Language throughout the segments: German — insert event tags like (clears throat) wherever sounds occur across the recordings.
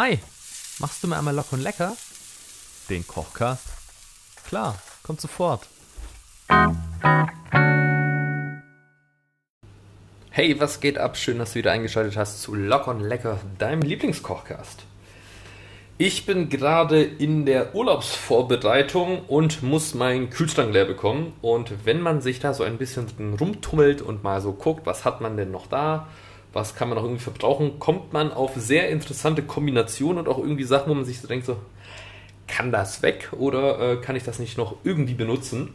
Hi, machst du mir einmal locker und lecker? Den Kochcast? Klar, kommt sofort. Hey, was geht ab? Schön, dass du wieder eingeschaltet hast zu Locker und Lecker, deinem Lieblingskochcast. Ich bin gerade in der Urlaubsvorbereitung und muss meinen Kühlschrank leer bekommen. Und wenn man sich da so ein bisschen rumtummelt und mal so guckt, was hat man denn noch da, was kann man noch irgendwie verbrauchen, kommt man auf sehr interessante Kombinationen und auch irgendwie Sachen, wo man sich so denkt, so, kann das weg oder äh, kann ich das nicht noch irgendwie benutzen?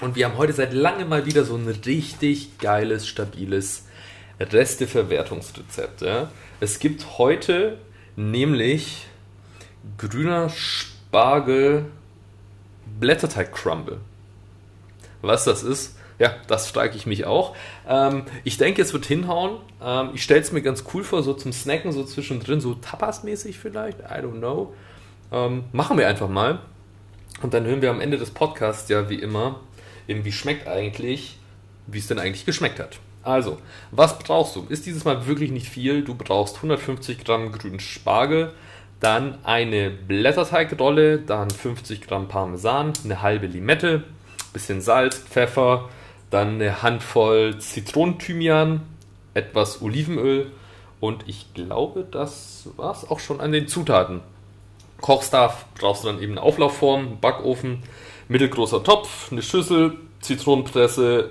Und wir haben heute seit langem mal wieder so ein richtig geiles, stabiles Resteverwertungsrezept. Ja? Es gibt heute nämlich grüner Spargel Blätterteig Crumble. Was das ist, ja, das frage ich mich auch. Ähm, ich denke, es wird hinhauen. Ähm, ich stelle es mir ganz cool vor, so zum Snacken, so zwischendrin, so Tapas-mäßig vielleicht. I don't know. Ähm, machen wir einfach mal. Und dann hören wir am Ende des Podcasts ja wie immer, eben wie schmeckt eigentlich, wie es denn eigentlich geschmeckt hat. Also, was brauchst du? Ist dieses Mal wirklich nicht viel. Du brauchst 150 Gramm grünen Spargel, dann eine Blätterteigrolle, dann 50 Gramm Parmesan, eine halbe Limette, bisschen Salz, Pfeffer, dann eine Handvoll Zitronenthymian, etwas Olivenöl und ich glaube, das war es auch schon an den Zutaten. Kochstab brauchst du dann eben eine Auflaufform, Backofen, mittelgroßer Topf, eine Schüssel, Zitronenpresse,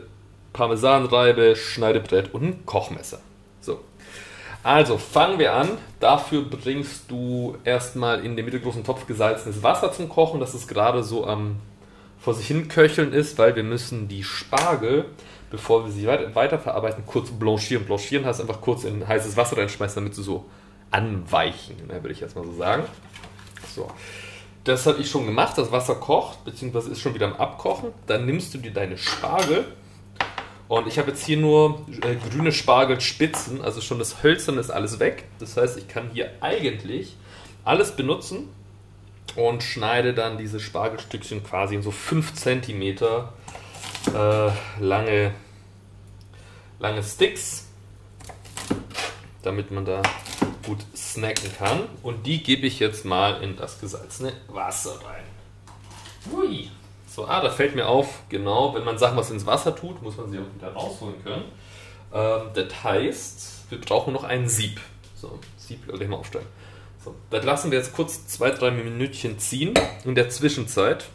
Parmesanreibe, Schneidebrett und ein Kochmesser. So. Also fangen wir an. Dafür bringst du erstmal in den mittelgroßen Topf gesalzenes Wasser zum Kochen. Das ist gerade so am vor sich hin köcheln ist, weil wir müssen die Spargel, bevor wir sie weiterverarbeiten, kurz blanchieren. Blanchieren heißt einfach kurz in heißes Wasser reinschmeißen, damit sie so anweichen, ne, würde ich erstmal so sagen. So. Das habe ich schon gemacht. Das Wasser kocht, beziehungsweise ist schon wieder am Abkochen. Dann nimmst du dir deine Spargel. Und ich habe jetzt hier nur äh, grüne Spargelspitzen, also schon das Hölzerne ist alles weg. Das heißt, ich kann hier eigentlich alles benutzen und schneide dann diese Spargelstückchen quasi in so 5 cm äh, lange, lange Sticks, damit man da gut snacken kann. Und die gebe ich jetzt mal in das gesalzene Wasser rein. Hui. So, ah, da fällt mir auf, genau, wenn man Sachen was ins Wasser tut, muss man sie auch wieder rausholen können. Ähm, das heißt, wir brauchen noch ein Sieb. So, Sieb gleich mal aufstellen. So, das lassen wir jetzt kurz zwei, drei Minütchen ziehen. In der Zwischenzeit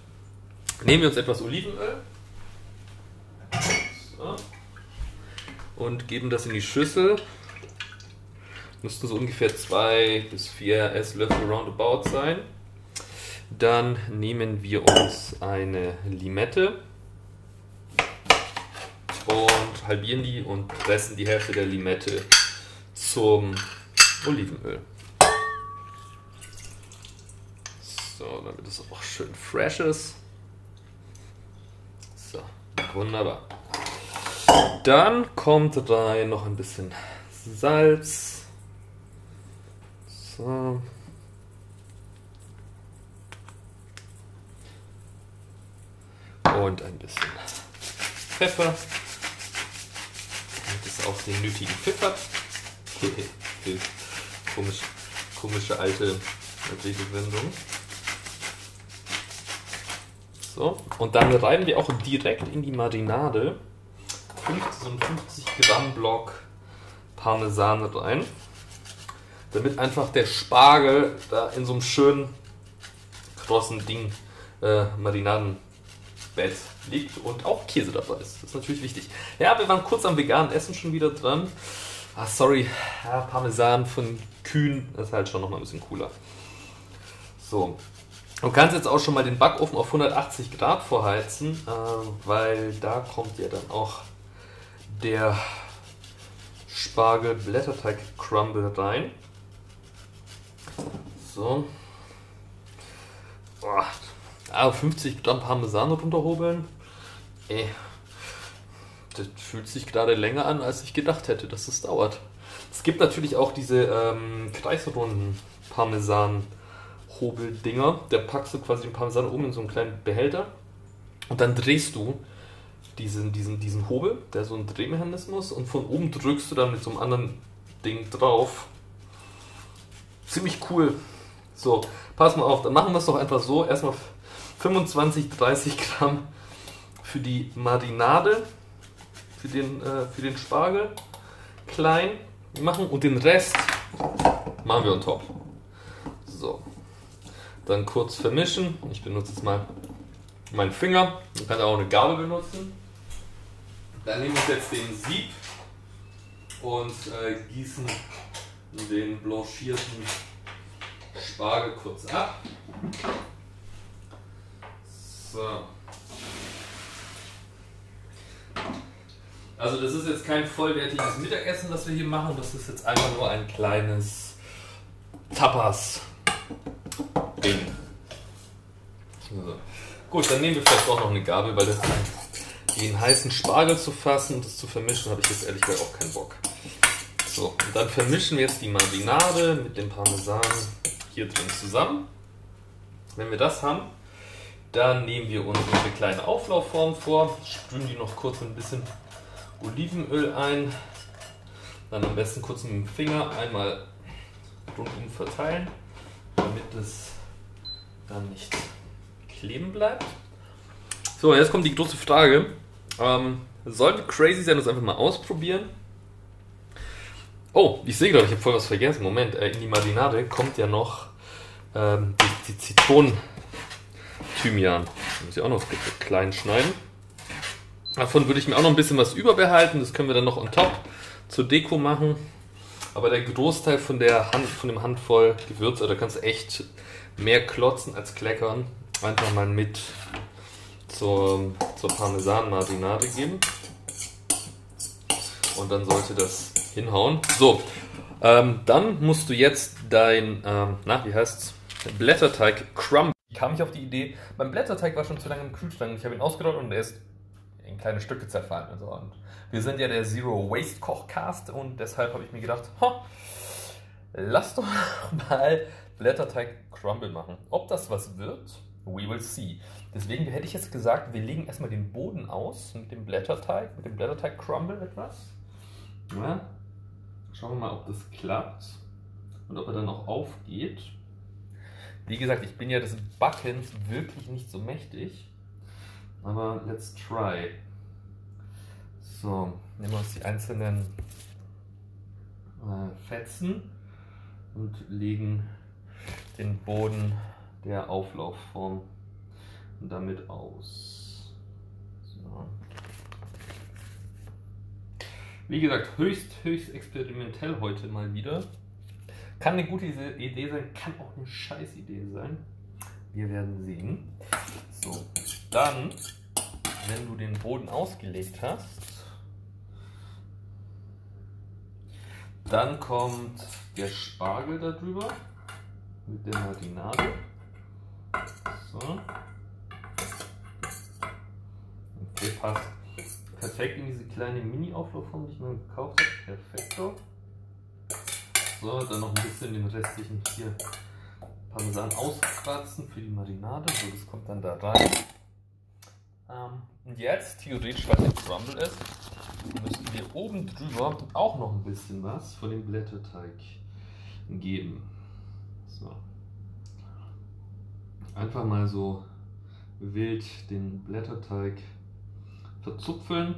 nehmen wir uns etwas Olivenöl so, und geben das in die Schüssel müssten so ungefähr zwei bis vier Esslöffel roundabout sein. Dann nehmen wir uns eine Limette und halbieren die und pressen die Hälfte der Limette zum Olivenöl. Damit es auch schön fresh ist. So, wunderbar. Dann kommt rein noch ein bisschen Salz. So. Und ein bisschen Pfeffer. Damit es auch den nötigen Pfiff hat. (laughs) Komisch, komische alte Redewendung. So, und dann reiben wir auch direkt in die Marinade 50 Gramm Block Parmesan rein damit einfach der Spargel da in so einem schönen krossen Ding äh, Marinadenbett liegt und auch Käse dabei ist. Das ist natürlich wichtig. Ja, wir waren kurz am veganen Essen schon wieder dran. Ah, sorry, ja, Parmesan von Kühen ist halt schon nochmal ein bisschen cooler. So, du kannst jetzt auch schon mal den Backofen auf 180 Grad vorheizen, äh, weil da kommt ja dann auch der Spargel-Blätterteig-Crumble rein. So. Boah. Ah, 50 Gramm Parmesan runterhobeln. Ey. Das fühlt sich gerade länger an, als ich gedacht hätte, dass es dauert. Es gibt natürlich auch diese ähm, kreisrunden Parmesan-Hobeldinger. Da packst du quasi den Parmesan oben in so einen kleinen Behälter und dann drehst du diesen, diesen, diesen Hobel, der so ein Drehmechanismus, und von oben drückst du dann mit so einem anderen Ding drauf ziemlich cool. So, pass mal auf, dann machen wir es doch einfach so. Erstmal 25, 30 Gramm für die Marinade, für den, äh, für den Spargel klein machen und den Rest machen wir on top. Dann kurz vermischen. Ich benutze jetzt mal meinen Finger. Man kann auch eine Gabel benutzen. Dann nehme ich jetzt den Sieb und äh, gießen den blanchierten Spargel kurz ab. So. Also das ist jetzt kein vollwertiges Mittagessen, das wir hier machen. Das ist jetzt einfach nur ein kleines Tapas-Ding. So. Gut, dann nehmen wir vielleicht auch noch eine Gabel, weil das den heißen Spargel zu fassen und das zu vermischen, habe ich jetzt ehrlich gesagt auch keinen Bock. So, und dann vermischen wir jetzt die Marinade mit dem Parmesan hier drin zusammen. Wenn wir das haben, dann nehmen wir uns unsere kleine Auflaufform vor, sprühen die noch kurz ein bisschen Olivenöl ein, dann am besten kurz mit dem Finger einmal rundum verteilen, damit es dann nicht kleben bleibt. So, jetzt kommt die große Frage. Ähm, sollte crazy sein, das einfach mal ausprobieren. Oh, ich sehe gerade, ich habe voll was vergessen. Moment, äh, in die Marinade kommt ja noch ähm, die, die Zitronen-Thymian. Muss ich auch noch klein schneiden. Davon würde ich mir auch noch ein bisschen was überbehalten. Das können wir dann noch on top zur Deko machen. Aber der Großteil von der Hand, von dem Handvoll Gewürze, da kannst du echt mehr klotzen als kleckern. Einfach mal mit zur, zur Parmesan-Marinade geben. Und dann sollte das hinhauen. So, ähm, dann musst du jetzt dein, ähm, na, wie heißt's? Blätterteig crumb. Kam ich auf die Idee, mein Blätterteig war schon zu lange im Kühlschrank. Ich habe ihn ausgerollt und er ist in kleine Stücke zerfallen. Und, so. und wir sind ja der Zero Waste Kochcast und deshalb habe ich mir gedacht, ho, lass doch (laughs) mal Blätterteig Crumble machen. Ob das was wird, we will see. Deswegen hätte ich jetzt gesagt, wir legen erstmal den Boden aus mit dem Blätterteig, mit dem Blätterteig Crumble etwas. Ja. Schauen wir mal, ob das klappt und ob er dann auch aufgeht. Wie gesagt, ich bin ja des Backens wirklich nicht so mächtig. Aber let's try. So, nehmen wir uns die einzelnen äh, Fetzen und legen den Boden der Auflaufform damit aus. So. Wie gesagt, höchst, höchst experimentell heute mal wieder. Kann eine gute Idee sein, kann auch eine scheiß Idee sein. Wir werden sehen. So, dann, wenn du den Boden ausgelegt hast, dann kommt der Spargel darüber mit der Marinade. So. Okay, passt perfekt in diese kleine Mini-Auflaufform, die ich mir gekauft habe. Perfekto. So, dann noch ein bisschen den restlichen hier Parmesan auskratzen für die Marinade. So, das kommt dann da rein. Ähm, und jetzt, theoretisch, weil es Crumble ist, müssen wir oben drüber auch noch ein bisschen was von dem Blätterteig geben. So. Einfach mal so wild den Blätterteig verzupfeln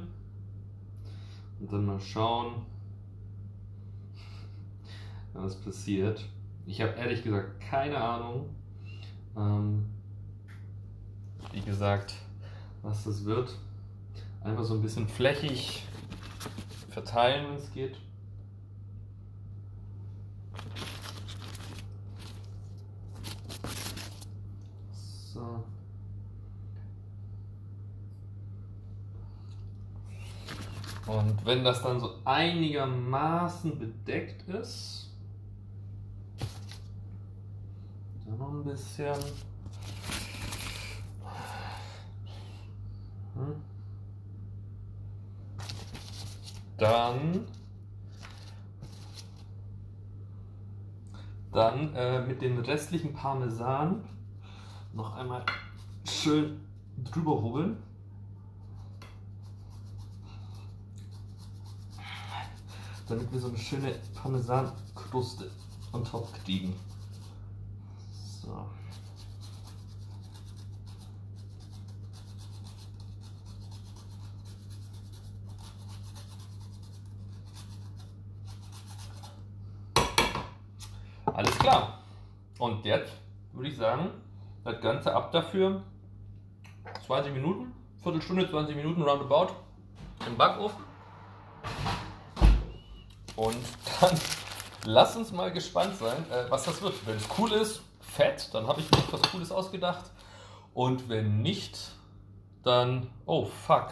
und dann mal schauen, (laughs) was passiert. Ich habe ehrlich gesagt keine Ahnung, ähm, wie gesagt, was das wird. Einfach so ein bisschen flächig verteilen, wenn es geht. So. Und wenn das dann so einigermaßen bedeckt ist, dann noch ein bisschen. Dann, dann äh, mit dem restlichen Parmesan noch einmal schön drüber hobeln. damit wir so eine schöne Parmesankruste on top kriegen. So. Alles klar. Und jetzt würde ich sagen, das Ganze ab dafür 20 Minuten, Viertelstunde, 20 Minuten roundabout im Backofen. Und dann (laughs) lass uns mal gespannt sein, äh, was das wird. Wenn es cool ist, fett, dann habe ich mir was Cooles ausgedacht. Und wenn nicht, dann. Oh, fuck.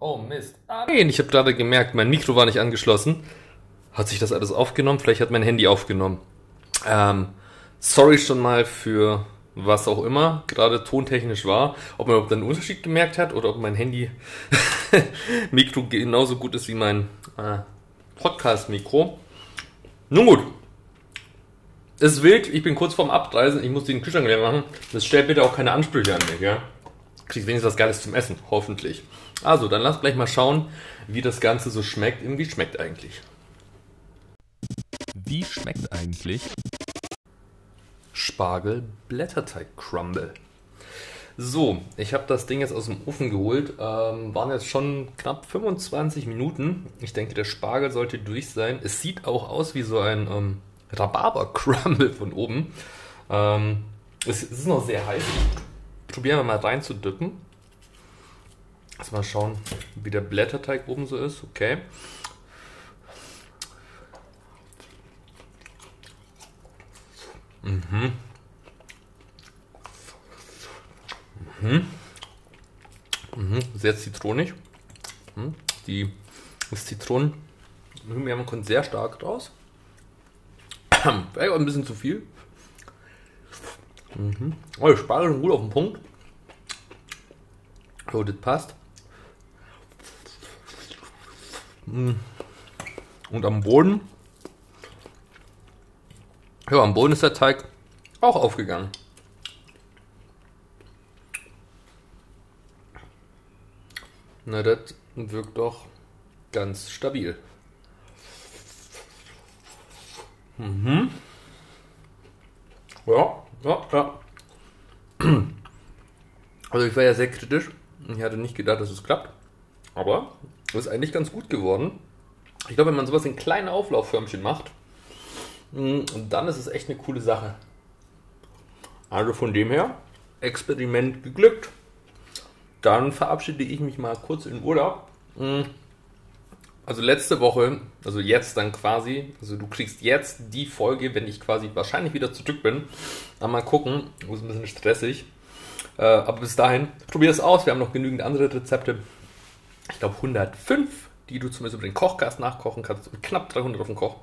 Oh, Mist. Ah, ich habe gerade gemerkt, mein Mikro war nicht angeschlossen. Hat sich das alles aufgenommen? Vielleicht hat mein Handy aufgenommen. Ähm, sorry schon mal für was auch immer gerade tontechnisch war. Ob man überhaupt einen Unterschied gemerkt hat oder ob mein Handy (laughs) Mikro genauso gut ist wie mein äh, Podcast-Mikro. Nun gut. Es ist wild, ich bin kurz vorm Abreisen, ich muss den Kühlschrank leer machen. Das stellt bitte auch keine Ansprüche an mich, ja? Kriegst wenigstens was Geiles zum Essen, hoffentlich. Also, dann lass gleich mal schauen, wie das Ganze so schmeckt. Wie schmeckt eigentlich? Wie schmeckt eigentlich Spargel Blätterteig Crumble? So, ich habe das Ding jetzt aus dem Ofen geholt. Ähm, waren jetzt schon knapp 25 Minuten. Ich denke, der Spargel sollte durch sein. Es sieht auch aus wie so ein ähm, Rhabarber-Crumble von oben. Ähm, es, es, ist noch sehr heiß. Probieren wir mal rein zu dippen. Lass mal schauen, wie der Blätterteig oben so ist. Okay. Mhm. Mhm. Mhm. Sehr zitronig. Mhm. Die Zitronen Himbeeren kommt sehr stark raus. Vielleicht auch ein bisschen zu viel. Mhm. Oh, die Spargel sind gut auf den Punkt. So, das passt. Mhm. Und am Boden ja, am Boden ist der Teig auch aufgegangen. Na, das wirkt doch ganz stabil. Mhm. Ja, ja, ja. (clears throat) Also ich war ja sehr kritisch. Ich hatte nicht gedacht, dass es klappt. Aber es ist eigentlich ganz gut geworden. Ich glaube, wenn man sowas in kleinen Auflaufförmchen macht, und dann ist es echt eine coole Sache. Also von dem her, Experiment geglückt. Dann verabschiede ich mich mal kurz in Urlaub. Mm. Also letzte Woche, also jetzt dann quasi, also du kriegst jetzt die Folge, wenn ich quasi wahrscheinlich wieder zurück bin. Dann mal gucken, ist ein bisschen stressig. Äh, aber bis dahin, probier es aus. Wir haben noch genügend andere Rezepte. Ich glaube 105, die du zumindest über den Kochgast nachkochen kannst. Und knapp 300 auf dem Koch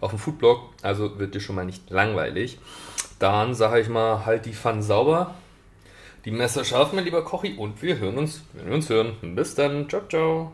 auf dem Foodblog, also wird dir schon mal nicht langweilig. Dann sage ich mal, halt die Pfanne sauber, die Messer scharf, mein lieber Kochi, und wir hören uns, wenn wir uns hören. Bis dann, ciao, ciao.